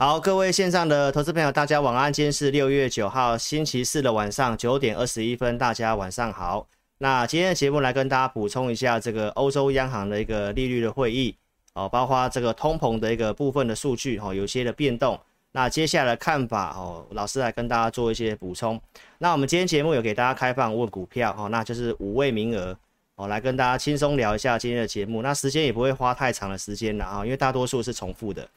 好，各位线上的投资朋友，大家晚安。今天是六月九号星期四的晚上九点二十一分，大家晚上好。那今天的节目来跟大家补充一下这个欧洲央行的一个利率的会议哦，包括这个通膨的一个部分的数据哦，有些的变动。那接下来的看法哦，老师来跟大家做一些补充。那我们今天节目有给大家开放问股票哦，那就是五位名额哦，来跟大家轻松聊一下今天的节目。那时间也不会花太长的时间了啊，因为大多数是重复的。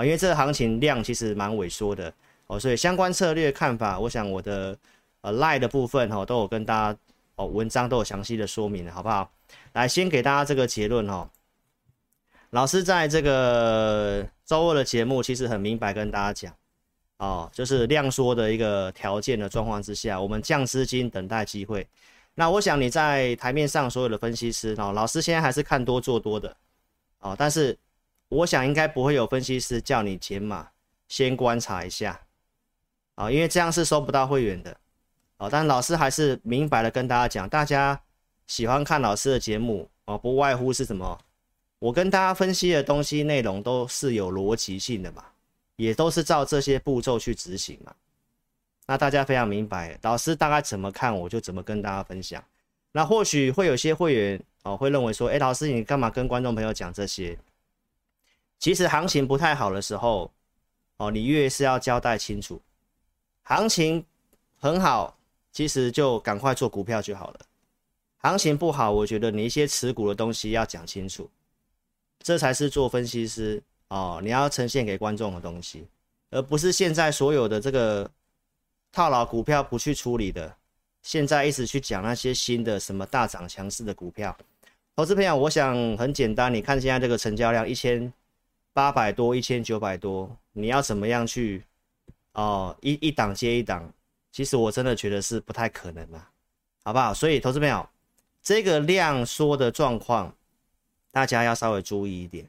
啊，因为这个行情量其实蛮萎缩的哦，所以相关策略看法，我想我的呃 Lie 的部分哈都有跟大家哦文章都有详细的说明了，好不好？来，先给大家这个结论哈。老师在这个周二的节目其实很明白跟大家讲哦，就是量缩的一个条件的状况之下，我们降资金等待机会。那我想你在台面上所有的分析师哦，老师现在还是看多做多的哦，但是。我想应该不会有分析师叫你减码，先观察一下，啊，因为这样是收不到会员的，啊，但老师还是明白的跟大家讲，大家喜欢看老师的节目，哦，不外乎是什么，我跟大家分析的东西内容都是有逻辑性的嘛，也都是照这些步骤去执行嘛，那大家非常明白，老师大概怎么看，我就怎么跟大家分享。那或许会有些会员哦会认为说，哎，老师你干嘛跟观众朋友讲这些？其实行情不太好的时候，哦，你越是要交代清楚。行情很好，其实就赶快做股票就好了。行情不好，我觉得你一些持股的东西要讲清楚，这才是做分析师哦，你要呈现给观众的东西，而不是现在所有的这个套牢股票不去处理的，现在一直去讲那些新的什么大涨强势的股票。投资朋友，我想很简单，你看现在这个成交量一千。八百多，一千九百多，你要怎么样去哦？一一档接一档，其实我真的觉得是不太可能啦，好不好？所以投资朋友，这个量缩的状况，大家要稍微注意一点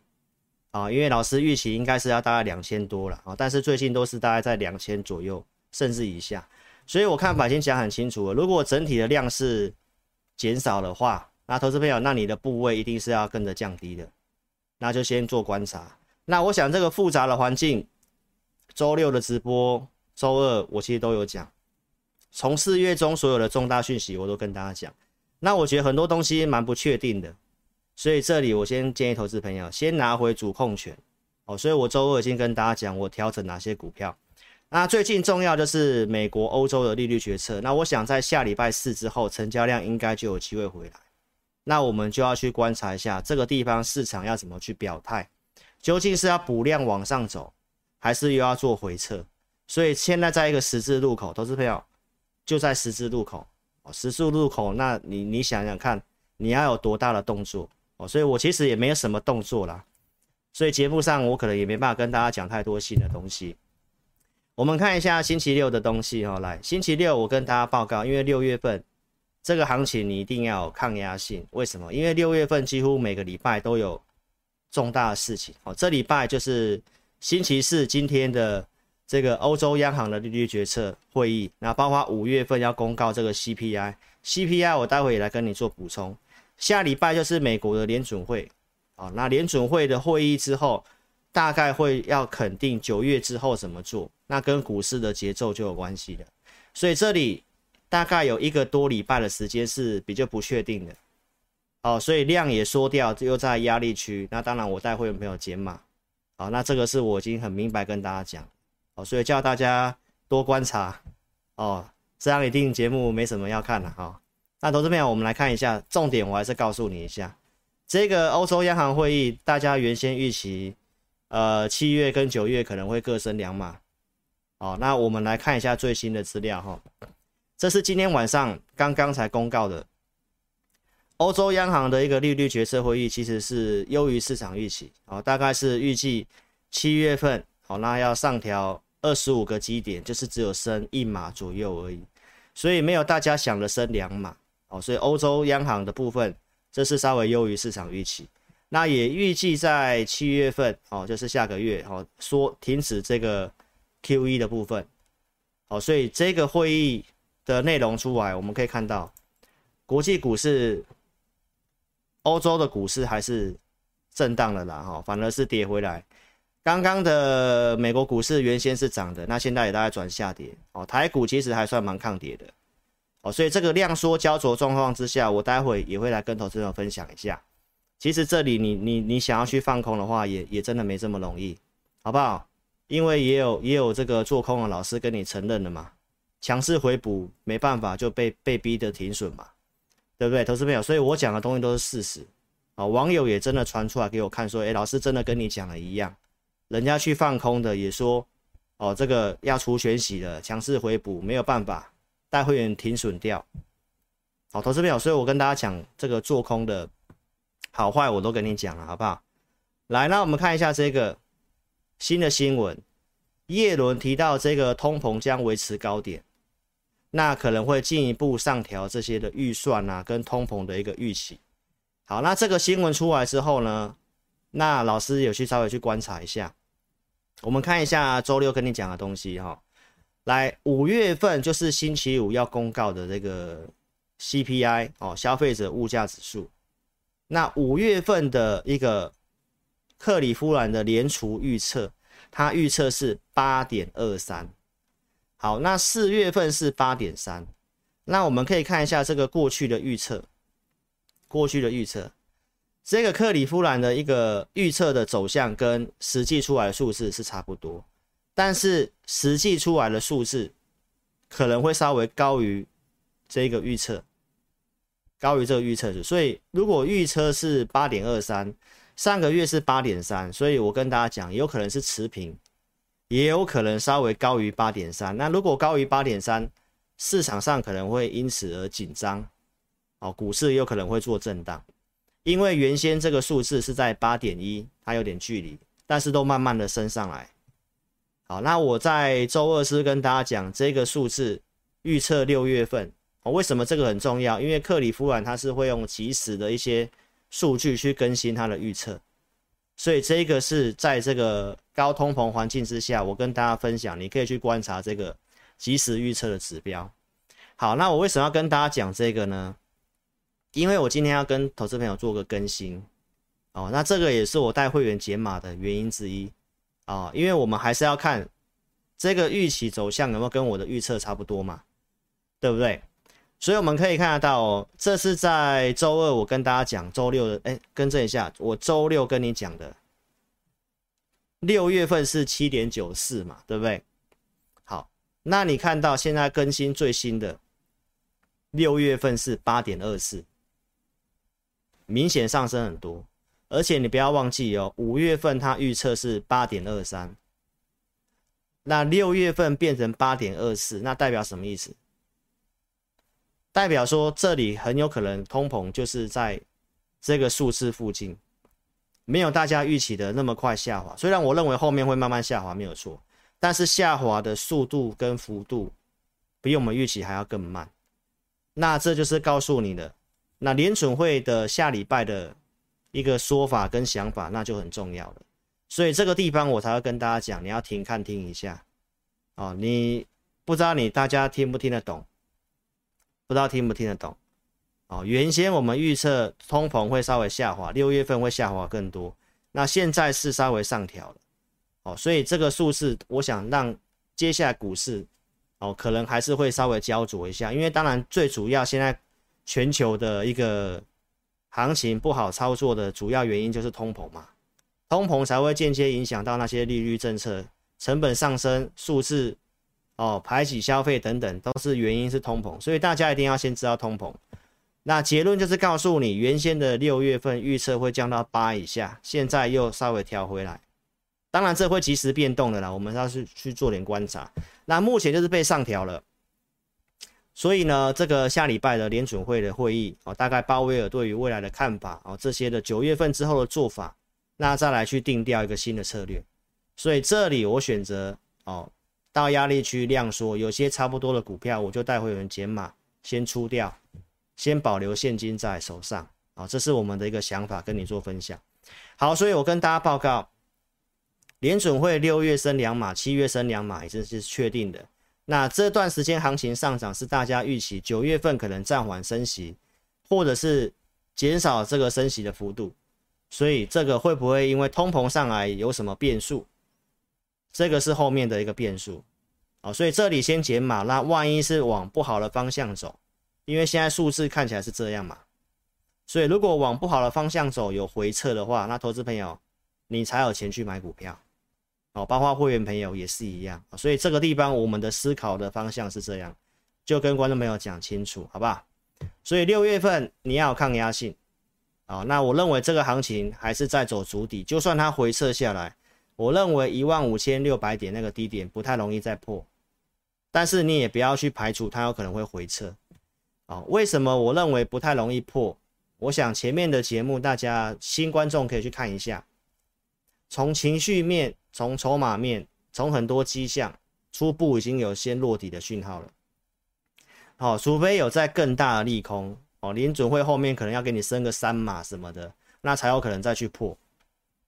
啊，因为老师预期应该是要大概两千多了啊，但是最近都是大概在两千左右，甚至以下，所以我看法已经讲很清楚了。如果整体的量是减少的话，那投资朋友，那你的部位一定是要跟着降低的，那就先做观察。那我想这个复杂的环境，周六的直播，周二我其实都有讲，从四月中所有的重大讯息我都跟大家讲。那我觉得很多东西蛮不确定的，所以这里我先建议投资朋友先拿回主控权哦。所以我周二已经跟大家讲我调整哪些股票。那最近重要就是美国、欧洲的利率决策。那我想在下礼拜四之后，成交量应该就有机会回来。那我们就要去观察一下这个地方市场要怎么去表态。究竟是要补量往上走，还是又要做回撤？所以现在在一个十字路口，投资朋友就在十字路口哦，十字路口，那你你想想看，你要有多大的动作哦？所以我其实也没有什么动作啦，所以节目上我可能也没办法跟大家讲太多新的东西。我们看一下星期六的东西哦，来，星期六我跟大家报告，因为六月份这个行情你一定要有抗压性，为什么？因为六月份几乎每个礼拜都有。重大的事情哦，这礼拜就是星期四今天的这个欧洲央行的利率决策会议，那包括五月份要公告这个 CPI，CPI 我待会也来跟你做补充。下礼拜就是美国的联准会，啊，那联准会的会议之后，大概会要肯定九月之后怎么做，那跟股市的节奏就有关系了。所以这里大概有一个多礼拜的时间是比较不确定的。哦，所以量也缩掉，又在压力区。那当然，我带会员朋友减码。好，那这个是我已经很明白跟大家讲。哦，所以叫大家多观察。哦，这样一定节目没什么要看了哈。那投资朋友，我们来看一下重点，我还是告诉你一下，这个欧洲央行会议，大家原先预期，呃，七月跟九月可能会各升两码。哦，那我们来看一下最新的资料哈。这是今天晚上刚刚才公告的。欧洲央行的一个利率决策会议其实是优于市场预期，哦，大概是预计七月份，好，那要上调二十五个基点，就是只有升一码左右而已，所以没有大家想的升两码，哦，所以欧洲央行的部分这是稍微优于市场预期，那也预计在七月份，哦，就是下个月，哦，说停止这个 QE 的部分，哦，所以这个会议的内容出来，我们可以看到国际股市。欧洲的股市还是震荡了啦，哈，反而是跌回来。刚刚的美国股市原先是涨的，那现在也大概转下跌哦。台股其实还算蛮抗跌的哦，所以这个量缩焦灼状况之下，我待会也会来跟投资者分享一下。其实这里你你你想要去放空的话，也也真的没这么容易，好不好？因为也有也有这个做空的老师跟你承认了嘛，强势回补没办法就被被逼的停损嘛，对不对？投资朋友，所以我讲的东西都是事实啊。网友也真的传出来给我看说，诶，老师真的跟你讲的一样。人家去放空的也说，哦，这个要除权息了，强势回补没有办法，带会员停损掉。好，投资朋友，所以我跟大家讲这个做空的好坏，我都跟你讲了，好不好？来，那我们看一下这个新的新闻，叶伦提到这个通膨将维持高点，那可能会进一步上调这些的预算啊，跟通膨的一个预期。好，那这个新闻出来之后呢，那老师有去稍微去观察一下。我们看一下周六跟你讲的东西哈，来五月份就是星期五要公告的这个 CPI 哦，消费者物价指数。那五月份的一个克里夫兰的联储预测，它预测是八点二三。好，那四月份是八点三。那我们可以看一下这个过去的预测，过去的预测。这个克里夫兰的一个预测的走向跟实际出来的数字是差不多，但是实际出来的数字可能会稍微高于这个预测，高于这个预测值。所以如果预测是八点二三，上个月是八点三，所以我跟大家讲，有可能是持平，也有可能稍微高于八点三。那如果高于八点三，市场上可能会因此而紧张，哦，股市有可能会做震荡。因为原先这个数字是在八点一，它有点距离，但是都慢慢的升上来。好，那我在周二是跟大家讲这个数字预测六月份，哦，为什么这个很重要？因为克里夫兰它是会用即时的一些数据去更新它的预测，所以这个是在这个高通膨环境之下，我跟大家分享，你可以去观察这个即时预测的指标。好，那我为什么要跟大家讲这个呢？因为我今天要跟投资朋友做个更新，哦，那这个也是我带会员解码的原因之一，啊、哦，因为我们还是要看这个预期走向有没有跟我的预测差不多嘛，对不对？所以我们可以看得到哦，这是在周二我跟大家讲，周六的，哎，更正一下，我周六跟你讲的，六月份是七点九四嘛，对不对？好，那你看到现在更新最新的，六月份是八点二四。明显上升很多，而且你不要忘记哦，五月份它预测是八点二三，那六月份变成八点二四，那代表什么意思？代表说这里很有可能通膨就是在这个数字附近，没有大家预期的那么快下滑。虽然我认为后面会慢慢下滑没有错，但是下滑的速度跟幅度比我们预期还要更慢。那这就是告诉你的。那联准会的下礼拜的一个说法跟想法，那就很重要了。所以这个地方我才会跟大家讲，你要听看听一下哦。你不知道你大家听不听得懂？不知道听不听得懂？哦，原先我们预测通膨会稍微下滑，六月份会下滑更多。那现在是稍微上调了。哦，所以这个数字，我想让接下来股市哦，可能还是会稍微焦灼一下，因为当然最主要现在。全球的一个行情不好操作的主要原因就是通膨嘛，通膨才会间接影响到那些利率政策、成本上升、数字哦排挤消费等等，都是原因是通膨，所以大家一定要先知道通膨。那结论就是告诉你，原先的六月份预测会降到八以下，现在又稍微调回来，当然这会及时变动的啦，我们要去去做点观察。那目前就是被上调了。所以呢，这个下礼拜的联准会的会议哦，大概鲍威尔对于未来的看法哦，这些的九月份之后的做法，那再来去定调一个新的策略。所以这里我选择哦，到压力区量缩，有些差不多的股票，我就带会员减码，先出掉，先保留现金在手上啊，这是我们的一个想法，跟你做分享。好，所以我跟大家报告，联准会六月升两码，七月升两码，已经是确定的。那这段时间行情上涨是大家预期九月份可能暂缓升息，或者是减少这个升息的幅度，所以这个会不会因为通膨上来有什么变数这个是后面的一个变数，哦，所以这里先减码，那万一是往不好的方向走，因为现在数字看起来是这样嘛，所以如果往不好的方向走有回撤的话，那投资朋友你才有钱去买股票，哦，包括会员朋友也是一样，所以这个地方我们的思考的方向是这样，就跟观众朋友讲清楚，好不好？所以六月份你要有抗压性。好，那我认为这个行情还是在走足底，就算它回撤下来，我认为一万五千六百点那个低点不太容易再破，但是你也不要去排除它有可能会回撤。啊，为什么我认为不太容易破？我想前面的节目大家新观众可以去看一下，从情绪面、从筹码面、从很多迹象，初步已经有先落底的讯号了。好，除非有在更大的利空。哦，联准会后面可能要给你升个三码什么的，那才有可能再去破。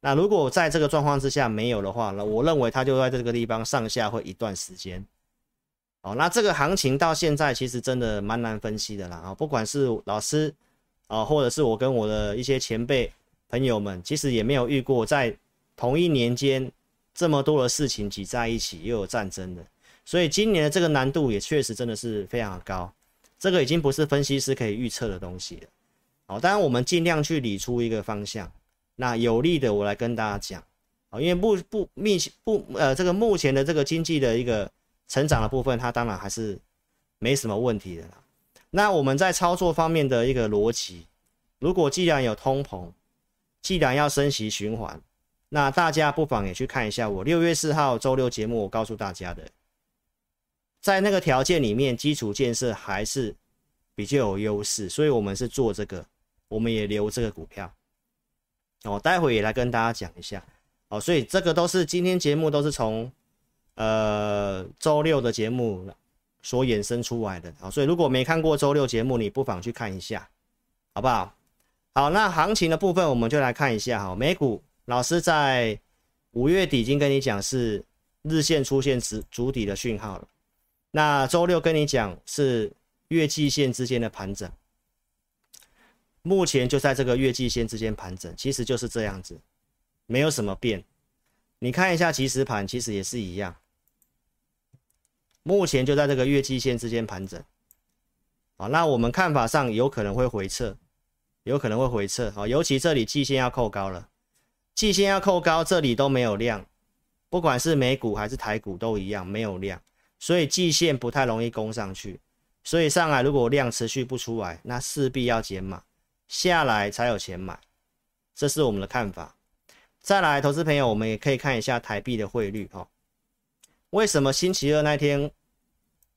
那如果在这个状况之下没有的话，那我认为它就在这个地方上下会一段时间。哦，那这个行情到现在其实真的蛮难分析的啦。啊，不管是老师啊，或者是我跟我的一些前辈朋友们，其实也没有遇过在同一年间这么多的事情挤在一起，又有战争的，所以今年的这个难度也确实真的是非常的高。这个已经不是分析师可以预测的东西了，好，当然我们尽量去理出一个方向，那有利的我来跟大家讲，啊，因为不不密不呃这个目前的这个经济的一个成长的部分，它当然还是没什么问题的啦。那我们在操作方面的一个逻辑，如果既然有通膨，既然要升息循环，那大家不妨也去看一下我六月四号周六节目我告诉大家的。在那个条件里面，基础建设还是比较有优势，所以我们是做这个，我们也留这个股票。哦，待会也来跟大家讲一下。哦，所以这个都是今天节目都是从呃周六的节目所衍生出来的。好，所以如果没看过周六节目，你不妨去看一下，好不好？好，那行情的部分我们就来看一下。哈，美股老师在五月底已经跟你讲是日线出现筑筑底的讯号了。那周六跟你讲是月季线之间的盘整，目前就在这个月季线之间盘整，其实就是这样子，没有什么变。你看一下即时盘，其实也是一样，目前就在这个月季线之间盘整。啊，那我们看法上有可能会回撤，有可能会回撤。啊，尤其这里季线要扣高了，季线要扣高，这里都没有量，不管是美股还是台股都一样没有量。所以季线不太容易攻上去，所以上来如果量持续不出来，那势必要减码，下来才有钱买，这是我们的看法。再来，投资朋友，我们也可以看一下台币的汇率哦。为什么星期二那天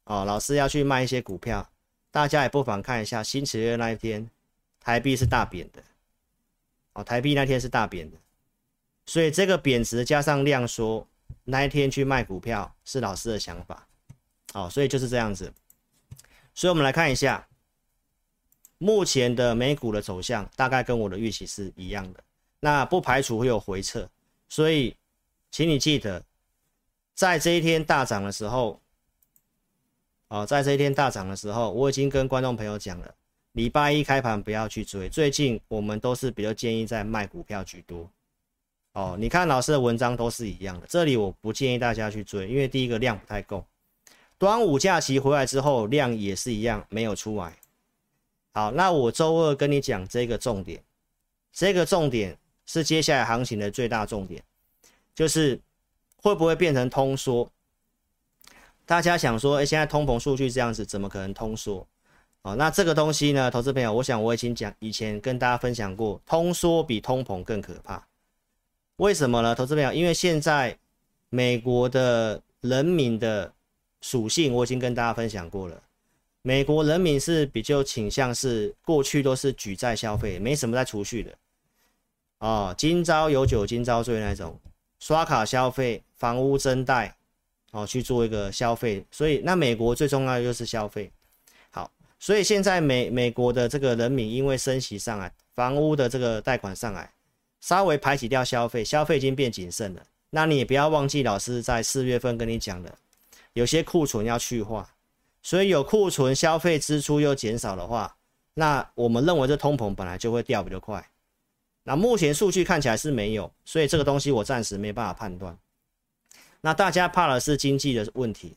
哦，老师要去卖一些股票？大家也不妨看一下，星期二那一天台币是大贬的哦，台币那天是大贬的，所以这个贬值加上量缩，那一天去卖股票是老师的想法。好，所以就是这样子。所以我们来看一下目前的美股的走向，大概跟我的预期是一样的。那不排除会有回撤，所以请你记得，在这一天大涨的时候，哦，在这一天大涨的时候，我已经跟观众朋友讲了，礼拜一开盘不要去追。最近我们都是比较建议在卖股票居多。哦，你看老师的文章都是一样的，这里我不建议大家去追，因为第一个量不太够。端午假期回来之后，量也是一样没有出来。好，那我周二跟你讲这个重点，这个重点是接下来行情的最大重点，就是会不会变成通缩？大家想说，哎，现在通膨数据这样子，怎么可能通缩？好，那这个东西呢，投资朋友，我想我已经讲，以前跟大家分享过，通缩比通膨更可怕。为什么呢？投资朋友，因为现在美国的人民的属性我已经跟大家分享过了，美国人民是比较倾向是过去都是举债消费，没什么在储蓄的，哦，今朝有酒今朝醉那种，刷卡消费、房屋增贷，哦，去做一个消费，所以那美国最重要的就是消费。好，所以现在美美国的这个人民因为升息上来，房屋的这个贷款上来，稍微排挤掉消费，消费已经变谨慎了。那你也不要忘记老师在四月份跟你讲的。有些库存要去化，所以有库存，消费支出又减少的话，那我们认为这通膨本来就会掉比较快。那目前数据看起来是没有，所以这个东西我暂时没办法判断。那大家怕的是经济的问题，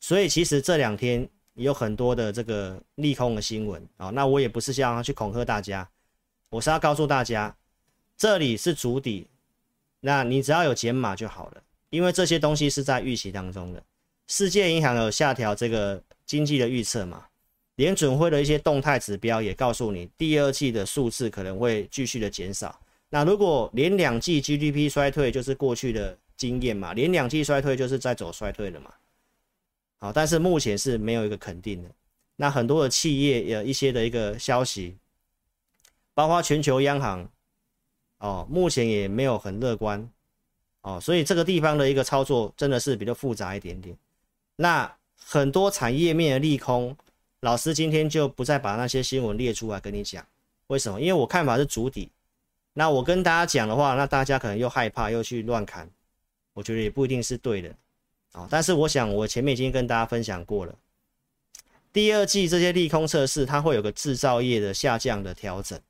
所以其实这两天有很多的这个利空的新闻啊。那我也不是想要去恐吓大家，我是要告诉大家，这里是主底，那你只要有减码就好了，因为这些东西是在预期当中的。世界银行有下调这个经济的预测嘛？联准会的一些动态指标也告诉你，第二季的数字可能会继续的减少。那如果连两季 GDP 衰退，就是过去的经验嘛，连两季衰退就是在走衰退了嘛。好，但是目前是没有一个肯定的。那很多的企业有一些的一个消息，包括全球央行，哦，目前也没有很乐观，哦，所以这个地方的一个操作真的是比较复杂一点点。那很多产业面的利空，老师今天就不再把那些新闻列出来跟你讲，为什么？因为我看法是筑底。那我跟大家讲的话，那大家可能又害怕，又去乱砍，我觉得也不一定是对的啊。但是我想，我前面已经跟大家分享过了，第二季这些利空测试，它会有个制造业的下降的调整，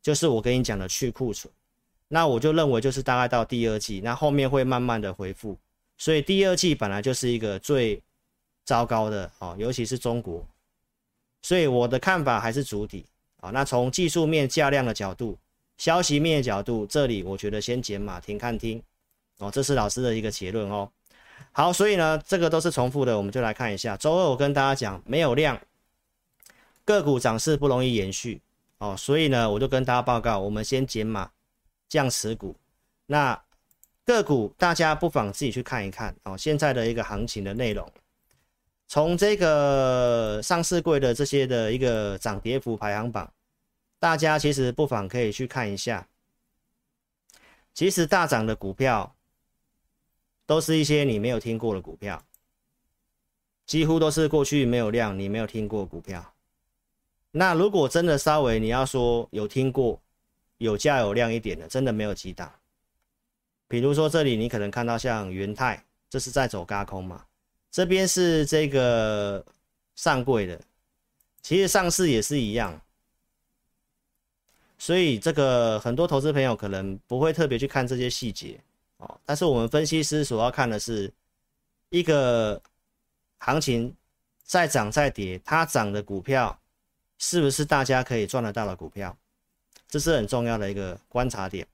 就是我跟你讲的去库存。那我就认为，就是大概到第二季，那后面会慢慢的恢复。所以第二季本来就是一个最糟糕的啊，尤其是中国。所以我的看法还是主底啊。那从技术面价量的角度。消息面的角度，这里我觉得先减码停看听哦，这是老师的一个结论哦。好，所以呢，这个都是重复的，我们就来看一下。周二我跟大家讲，没有量，个股涨势不容易延续哦，所以呢，我就跟大家报告，我们先减码降持股。那个股大家不妨自己去看一看哦，现在的一个行情的内容，从这个上市柜的这些的一个涨跌幅排行榜。大家其实不妨可以去看一下，其实大涨的股票都是一些你没有听过的股票，几乎都是过去没有量、你没有听过股票。那如果真的稍微你要说有听过、有价有量一点的，真的没有几档。比如说这里你可能看到像元泰，这是在走轧空嘛？这边是这个上柜的，其实上市也是一样。所以这个很多投资朋友可能不会特别去看这些细节哦，但是我们分析师所要看的是一个行情在涨在跌，它涨的股票是不是大家可以赚得到的股票，这是很重要的一个观察点。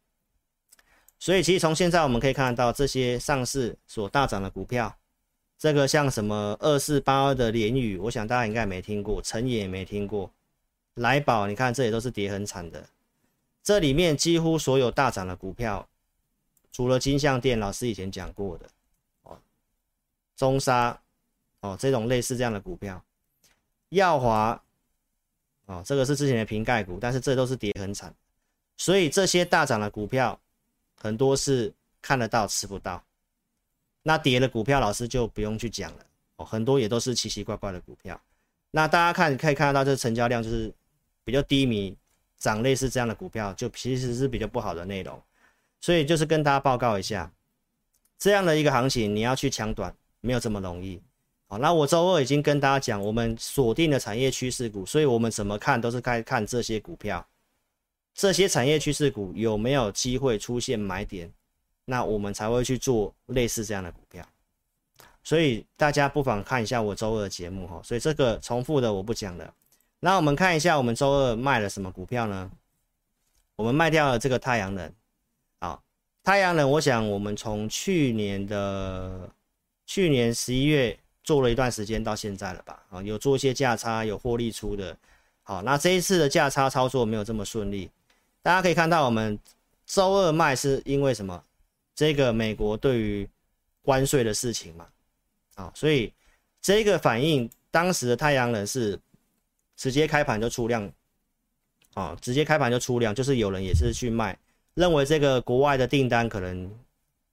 所以其实从现在我们可以看到这些上市所大涨的股票，这个像什么二四八二的联宇，我想大家应该没听过，成也没听过，来宝，你看这里都是跌很惨的。这里面几乎所有大涨的股票，除了金像电，老师以前讲过的哦，中沙哦，这种类似这样的股票，耀华哦，这个是之前的瓶盖股，但是这都是跌很惨，所以这些大涨的股票很多是看得到吃不到，那跌的股票老师就不用去讲了哦，很多也都是奇奇怪怪的股票，那大家看可以看得到，这成交量就是比较低迷。涨类似这样的股票，就其实是比较不好的内容，所以就是跟大家报告一下，这样的一个行情，你要去抢短没有这么容易。好，那我周二已经跟大家讲，我们锁定的产业趋势股，所以我们怎么看都是该看这些股票，这些产业趋势股有没有机会出现买点，那我们才会去做类似这样的股票。所以大家不妨看一下我周二的节目哈，所以这个重复的我不讲了。那我们看一下，我们周二卖了什么股票呢？我们卖掉了这个太阳能，啊，太阳能，我想我们从去年的去年十一月做了一段时间到现在了吧，啊，有做一些价差，有获利出的，好，那这一次的价差操作没有这么顺利，大家可以看到，我们周二卖是因为什么？这个美国对于关税的事情嘛，啊，所以这个反应当时的太阳能是。直接开盘就出量，啊，直接开盘就出量，就是有人也是去卖，认为这个国外的订单可能，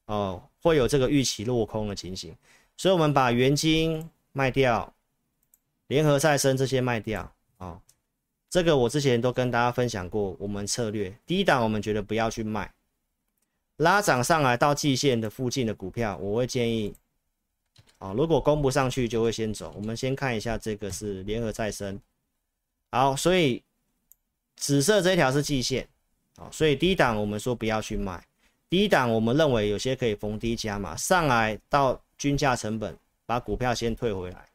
哦，会有这个预期落空的情形，所以我们把元晶卖掉，联合再生这些卖掉，啊，这个我之前都跟大家分享过，我们策略。低档我们觉得不要去卖，拉涨上来到季线的附近的股票，我会建议，啊，如果攻不上去就会先走，我们先看一下这个是联合再生。好，所以紫色这条是季线，好，所以低档我们说不要去卖，低档我们认为有些可以逢低加码，上来到均价成本，把股票先退回来。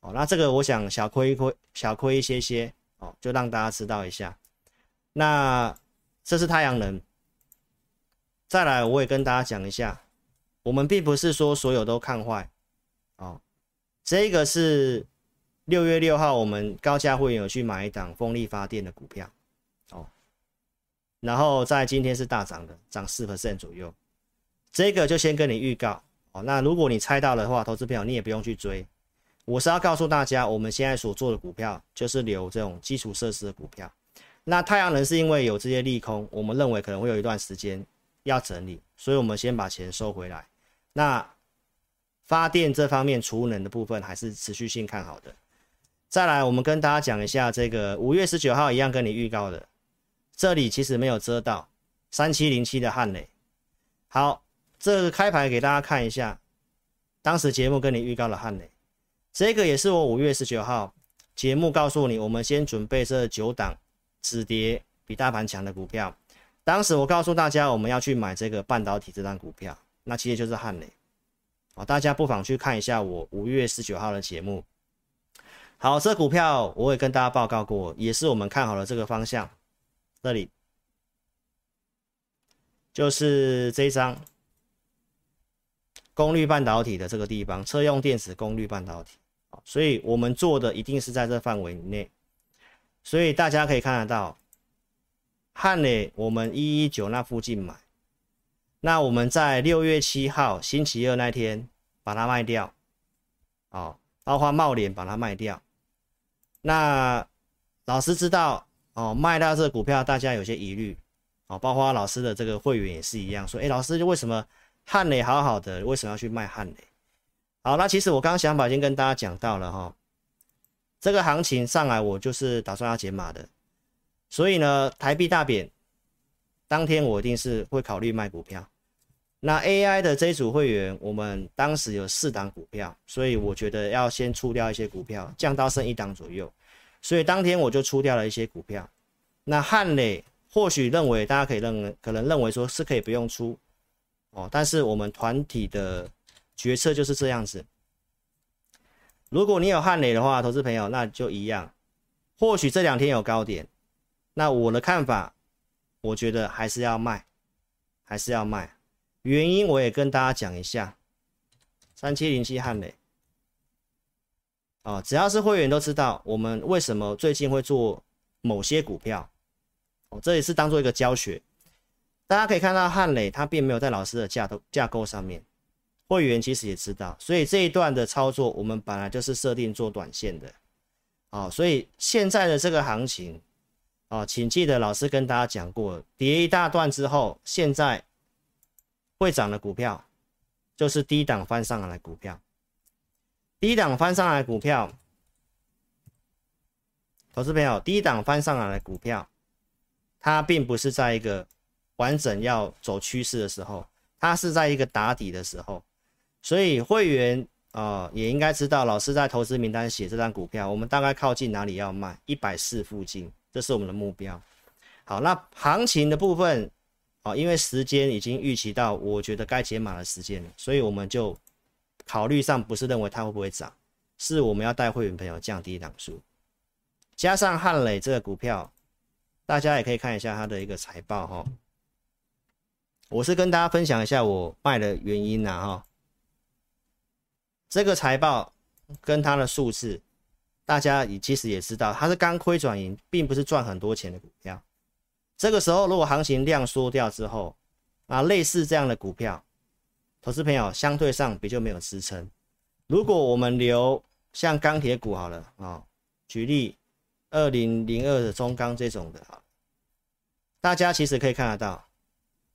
哦，那这个我想小亏一亏，小亏一些些，哦，就让大家知道一下。那这是太阳能。再来，我也跟大家讲一下，我们并不是说所有都看坏，哦，这个是六月六号我们高价会员有去买一档风力发电的股票，哦，然后在今天是大涨的，涨四 percent 左右，这个就先跟你预告，哦，那如果你猜到的话，投资朋友你也不用去追。我是要告诉大家，我们现在所做的股票就是留这种基础设施的股票。那太阳能是因为有这些利空，我们认为可能会有一段时间要整理，所以我们先把钱收回来。那发电这方面储能的部分还是持续性看好的。再来，我们跟大家讲一下这个五月十九号一样跟你预告的，这里其实没有遮到三七零七的汉雷。好，这个开牌给大家看一下，当时节目跟你预告了汉雷。这个也是我五月十九号节目告诉你，我们先准备这九档止跌比大盘强的股票。当时我告诉大家，我们要去买这个半导体这张股票，那其实就是汉磊。好，大家不妨去看一下我五月十九号的节目。好，这股票我也跟大家报告过，也是我们看好了这个方向。这里就是这一张功率半导体的这个地方，车用电子功率半导体。所以我们做的一定是在这范围内，所以大家可以看得到，汉磊我们一一九那附近买，那我们在六月七号星期二那天把它卖掉，哦，包括茂联把它卖掉，那老师知道哦，卖掉这个股票大家有些疑虑，哦，包括老师的这个会员也是一样，说，哎，老师为什么汉磊好好的，为什么要去卖汉磊？好，那其实我刚刚想法已经跟大家讲到了哈，这个行情上来我就是打算要解码的，所以呢，台币大贬，当天我一定是会考虑卖股票。那 AI 的这一组会员，我们当时有四档股票，所以我觉得要先出掉一些股票，降到剩一档左右，所以当天我就出掉了一些股票。那汉磊或许认为大家可以认可能认为说是可以不用出哦，但是我们团体的。决策就是这样子。如果你有汉磊的话，投资朋友那就一样。或许这两天有高点，那我的看法，我觉得还是要卖，还是要卖。原因我也跟大家讲一下。三七零七汉磊，哦，只要是会员都知道我们为什么最近会做某些股票。哦，这也是当做一个教学。大家可以看到汉磊他并没有在老师的架构架构上面。会员其实也知道，所以这一段的操作，我们本来就是设定做短线的，啊，所以现在的这个行情，啊，请记得老师跟大家讲过，跌一大段之后，现在会涨的股票，就是低档翻上来的股票，低档翻上来的股票，投资朋友，低档翻上来的股票，它并不是在一个完整要走趋势的时候，它是在一个打底的时候。所以会员啊、也应该知道，老师在投资名单写这张股票，我们大概靠近哪里要卖？一百四附近，这是我们的目标。好，那行情的部分啊、因为时间已经预期到，我觉得该解码的时间了，所以我们就考虑上不是认为它会不会涨，是我们要带会员朋友降低档数，加上汉磊这个股票，大家也可以看一下它的一个财报哈。我是跟大家分享一下我卖的原因呐哈。这个财报跟它的数字，大家也其实也知道，它是刚亏转盈，并不是赚很多钱的股票。这个时候，如果行情量缩掉之后，啊，类似这样的股票，投资朋友相对上比较没有支撑。如果我们留像钢铁股好了啊、举例二零零二的中钢这种的啊，大家其实可以看得到，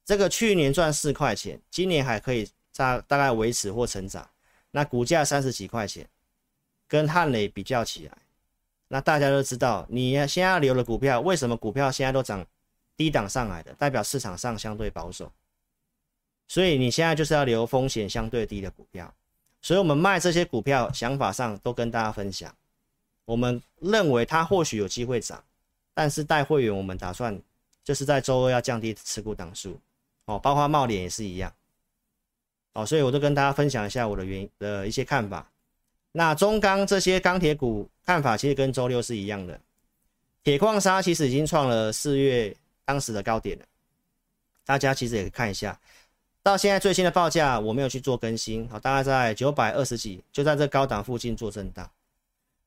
这个去年赚四块钱，今年还可以大大概维持或成长。那股价三十几块钱，跟汉磊比较起来，那大家都知道，你现在留的股票，为什么股票现在都涨低档上来的？代表市场上相对保守，所以你现在就是要留风险相对低的股票。所以我们卖这些股票，想法上都跟大家分享。我们认为它或许有机会涨，但是带会员我们打算就是在周二要降低持股档数，哦，包括贸联也是一样，哦，所以我都跟大家分享一下我的原的一些看法。那中钢这些钢铁股看法其实跟周六是一样的，铁矿砂其实已经创了四月当时的高点了，大家其实也可以看一下，到现在最新的报价我没有去做更新，好，大概在九百二十几，就在这高档附近做震荡。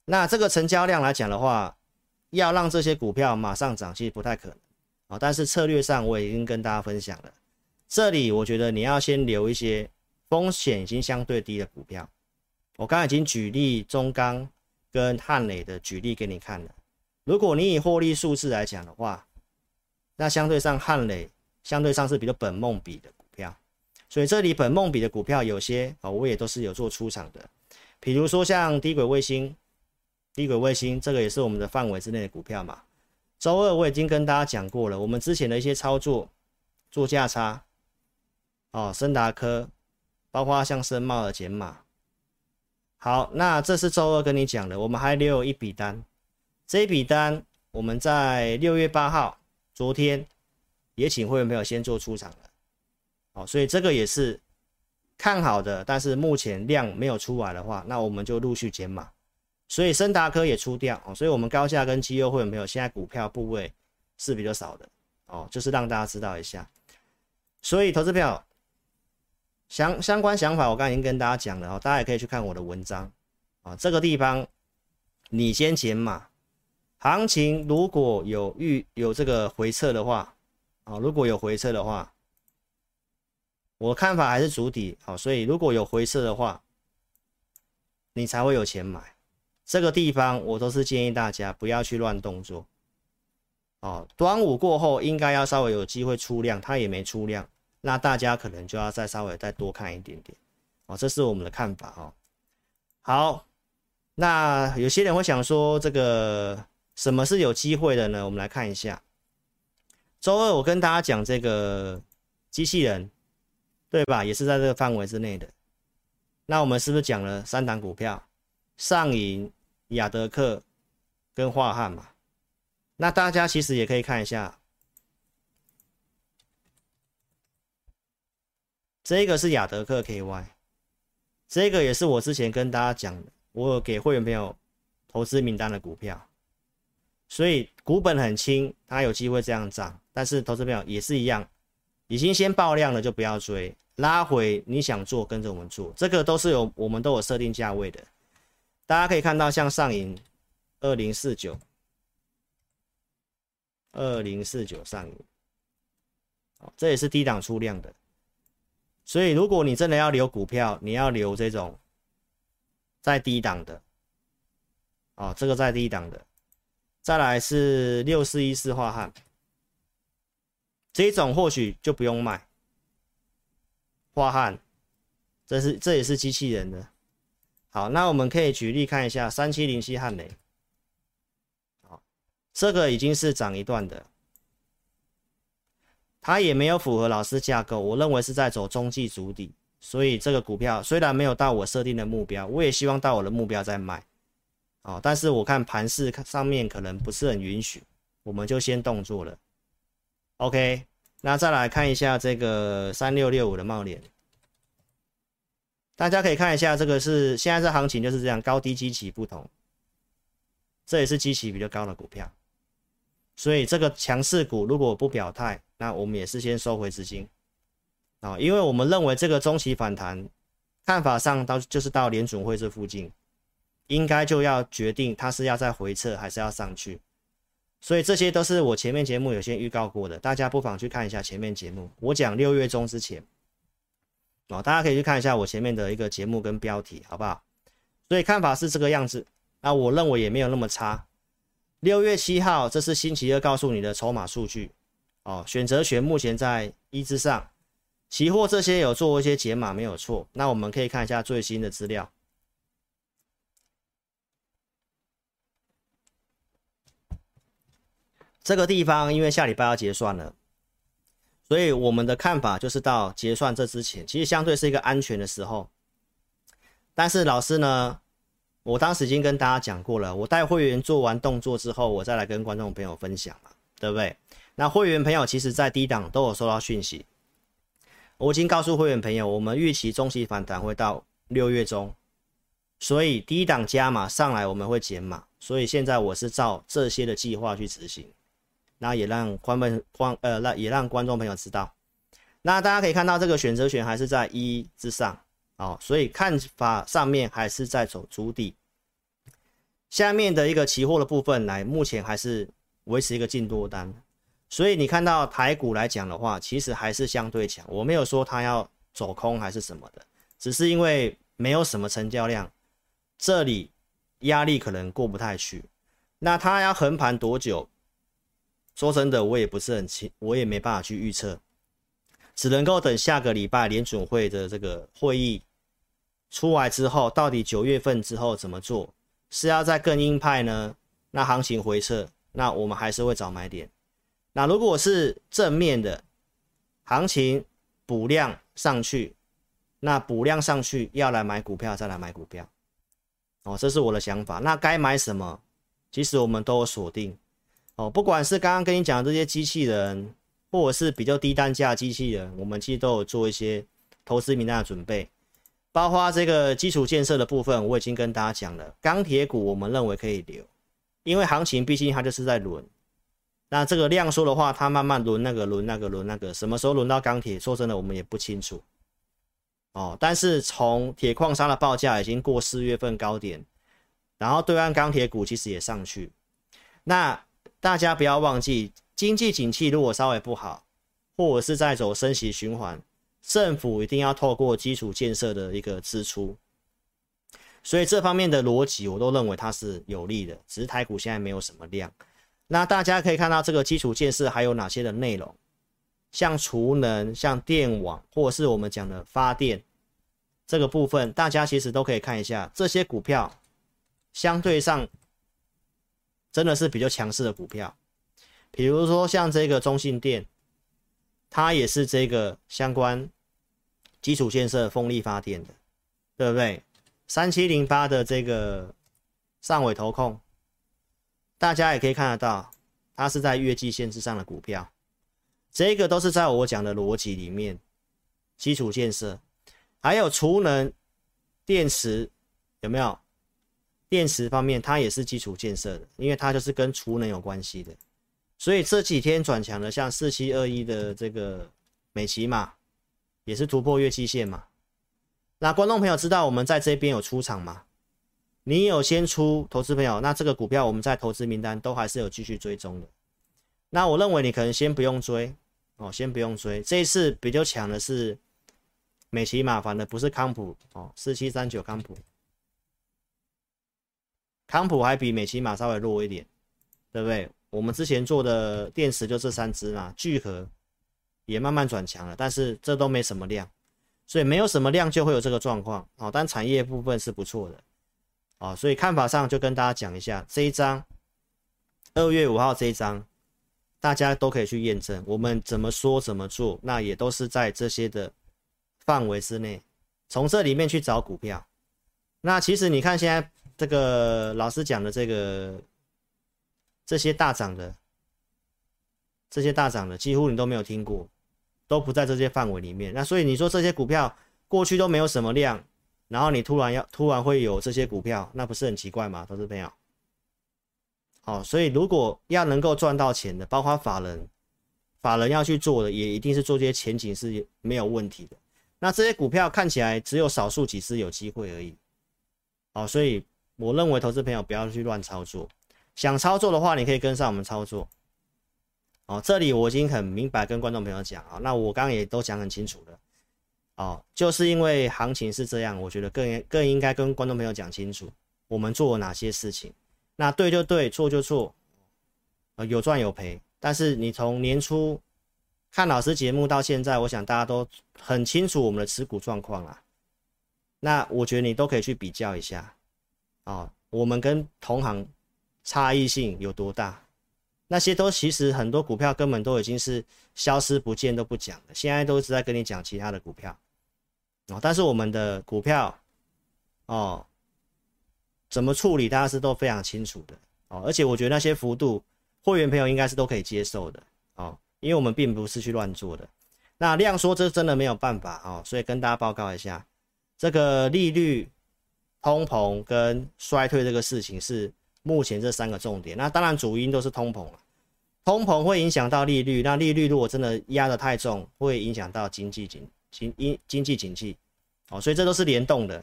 那这个成交量来讲的话，要让这些股票马上涨，其实不太可能啊。但是策略上我已经跟大家分享了，这里我觉得你要先留一些风险已经相对低的股票。我刚才已经举例中钢跟汉磊的举例给你看了。如果你以获利数字来讲的话，那相对上汉磊相对上是比较本梦比的股票，所以这里本梦比的股票有些啊，我也都是有做出场的，比如说像低轨卫星。低轨卫星这个也是我们的范围之内的股票嘛。周二我已经跟大家讲过了，我们之前的一些操作做价差，哦，升达科，包括像森茂的减码。好，那这是周二跟你讲的，我们还留有一笔单，这一笔单我们在六月八号，昨天也请会员朋友先做出场了。哦，所以这个也是看好的，但是目前量没有出来的话，那我们就陆续减码。所以森达科也出掉哦，所以我们高价跟绩优会有没有？现在股票部位是比较少的哦，就是让大家知道一下。所以投资票相相关想法，我刚才已经跟大家讲了哦，大家也可以去看我的文章啊。这个地方你先减码，行情如果有预有这个回撤的话啊，如果有回撤的话，我看法还是主底好，所以如果有回撤的话，你才会有钱买。这个地方我都是建议大家不要去乱动作哦。端午过后应该要稍微有机会出量，它也没出量，那大家可能就要再稍微再多看一点点哦。这是我们的看法哦。好，那有些人会想说，这个什么是有机会的呢？我们来看一下，周二我跟大家讲这个机器人，对吧？也是在这个范围之内的。那我们是不是讲了三档股票？上银。亚德克跟樺汉嘛，那大家其实也可以看一下，这个是亚德克 KY，这个也是我之前跟大家讲，我有给会员朋友投资名单的股票，所以股本很轻，它有机会这样涨，但是投资朋友也是一样，已经先爆量了就不要追，拉回你想做跟着我们做，这个都是有我们都有设定价位的。大家可以看到，像上影二零四九，二零四九上影，这也是低档出量的。所以，如果你真的要留股票，你要留这种在低档的，哦，这个在低档的。再来是六四一四化焊，这种或许就不用卖。化焊，这是这也是机器人的。好，那我们可以举例看一下三七零七汉磊，好，这个已经是涨一段的，它也没有符合老师架构，我认为是在走中继主底，所以这个股票虽然没有到我设定的目标，我也希望到我的目标再卖，哦，但是我看盘势上面可能不是很允许，我们就先动作了，OK，那再来看一下这个三六六五的贸联。大家可以看一下，这个是现在这行情就是这样，高低基期不同，这也是基期比较高的股票，所以这个强势股如果不表态，那我们也是先收回资金啊，因为我们认为这个中期反弹看法上到就是到联准会这附近，应该就要决定它是要再回撤还是要上去，所以这些都是我前面节目有先预告过的，大家不妨去看一下前面节目，我讲六月中之前。哦，大家可以去看一下我前面的一个节目跟标题，好不好？所以看法是这个样子，那我认为也没有那么差。六月七号，这是星期二告诉你的筹码数据。哦，选择权目前在一之上，期货这些有做一些解码，没有错。那我们可以看一下最新的资料。这个地方因为下礼拜要结算了。所以我们的看法就是到结算这之前，其实相对是一个安全的时候。但是老师呢，我当时已经跟大家讲过了，我带会员做完动作之后，我再来跟观众朋友分享嘛，对不对？那会员朋友其实在低档都有收到讯息，我已经告诉会员朋友，我们预期中期反弹会到六月中，所以低档加码上来我们会减码，所以现在我是照这些的计划去执行，那也让观众观呃让也让观众朋友知道，那大家可以看到这个选择权还是在一之上，哦，所以看法上面还是在走筑底，下面的一个期货的部分来，目前还是维持一个净多单。所以你看到台股来讲的话，其实还是相对强。我没有说它要走空还是什么的，只是因为没有什么成交量，这里压力可能过不太去。那它要横盘多久？说真的，我也不是很清，我也没办法去预测，只能够等下个礼拜联准会的这个会议出来之后，到底九月份之后怎么做？是要在更鹰派呢？那行情回撤，那我们还是会找买点。那如果是正面的行情补量上去，那补量上去要来买股票，再来买股票，哦，这是我的想法。那该买什么？其实我们都有锁定哦，不管是刚刚跟你讲的这些机器人，或者是比较低单价机器人，我们其实都有做一些投资名单的准备，包括这个基础建设的部分，我已经跟大家讲了。钢铁股我们认为可以留，因为行情毕竟它就是在轮。那这个量缩的话，它慢慢轮那个轮那个轮那个，什么时候轮到钢铁？说真的，我们也不清楚。哦，但是从铁矿砂的报价已经过四月份高点，然后对岸钢铁股其实也上去。那大家不要忘记，经济景气如果稍微不好，或者是在走升息循环，政府一定要透过基础建设的一个支出。所以这方面的逻辑，我都认为它是有利的。只是台股现在没有什么量。那大家可以看到这个基础建设还有哪些的内容，像储能、像电网，或者是我们讲的发电这个部分，大家其实都可以看一下这些股票，相对上真的是比较强势的股票。比如说像这个中信电，它也是这个相关基础建设风力发电的，对不对？三七零八的这个上尾投控。大家也可以看得到，它是在月季线之上的股票，这个都是在我讲的逻辑里面，基础建设，还有储能、电池，有没有？电池方面，它也是基础建设的，因为它就是跟储能有关系的，所以这几天转强的，像四七二一的这个美琪玛，也是突破月季线嘛。那观众朋友知道我们在这边有出场吗？你有先出投资朋友，那这个股票我们在投资名单都还是有继续追踪的。那我认为你可能先不用追哦，先不用追。这一次比较强的是美琪玛，反的不是康普哦，四七三九康普，康普还比美琪玛稍微弱一点，对不对？我们之前做的电池就这三只嘛，聚合也慢慢转强了，但是这都没什么量，所以没有什么量就会有这个状况哦。但产业部分是不错的。啊、所以看法上就跟大家讲一下这一张，二月五号这一张，大家都可以去验证。我们怎么说怎么做，那也都是在这些的范围之内，从这里面去找股票。那其实你看现在这个老师讲的这个这些大涨的，这些大涨的几乎你都没有听过，都不在这些范围里面。那所以你说这些股票过去都没有什么量。然后你突然要突然会有这些股票，那不是很奇怪吗？投资朋友，好，所以如果要能够赚到钱的，包括法人，法人要去做的，也一定是做这些前景是没有问题的。那这些股票看起来只有少数几只有机会而已，好，所以我认为投资朋友不要去乱操作，想操作的话，你可以跟上我们操作。哦，这里我已经很明白跟观众朋友讲啊，那我刚刚也都讲很清楚了。哦，就是因为行情是这样，我觉得更更应该跟观众朋友讲清楚，我们做了哪些事情。那对就对，错就错，呃，有赚有赔。但是你从年初看老师节目到现在，我想大家都很清楚我们的持股状况啊。那我觉得你都可以去比较一下，哦，我们跟同行差异性有多大？那些都其实很多股票根本都已经是消失不见都不讲了，现在都是在跟你讲其他的股票。哦，但是我们的股票，哦，怎么处理，大家是都非常清楚的哦。而且我觉得那些幅度，会员朋友应该是都可以接受的哦，因为我们并不是去乱做的。那量说这真的没有办法哦，所以跟大家报告一下，这个利率、通膨跟衰退这个事情是目前这三个重点。那当然主因都是通膨了，通膨会影响到利率，那利率如果真的压得太重，会影响到经济景经经经济景气哦，所以这都是联动的。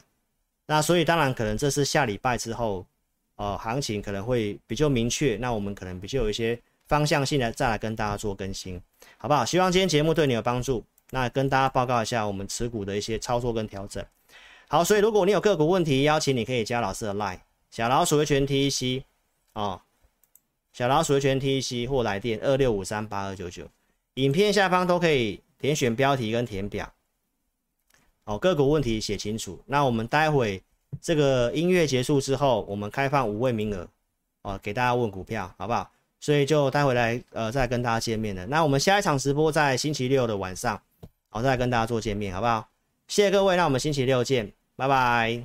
那所以当然可能这是下礼拜之后。呃，行情可能会比较明确，那我们可能比较有一些方向性的再来跟大家做更新，好不好？希望今天节目对你有帮助。那跟大家报告一下我们持股的一些操作跟调整。好，所以如果你有个股问题，邀请你可以加老师的 line 小老鼠的全 T C 哦，小老鼠的全 T C 或来电二六五三八二九九，影片下方都可以填选标题跟填表。哦，个股问题写清楚。那我们待会。这个音乐结束之后，我们开放五位名额，哦，给大家问股票，好不好？所以就待会来，呃，再跟大家见面了。那我们下一场直播在星期六的晚上，好，再跟大家做见面，好不好？谢谢各位，那我们星期六见，拜拜。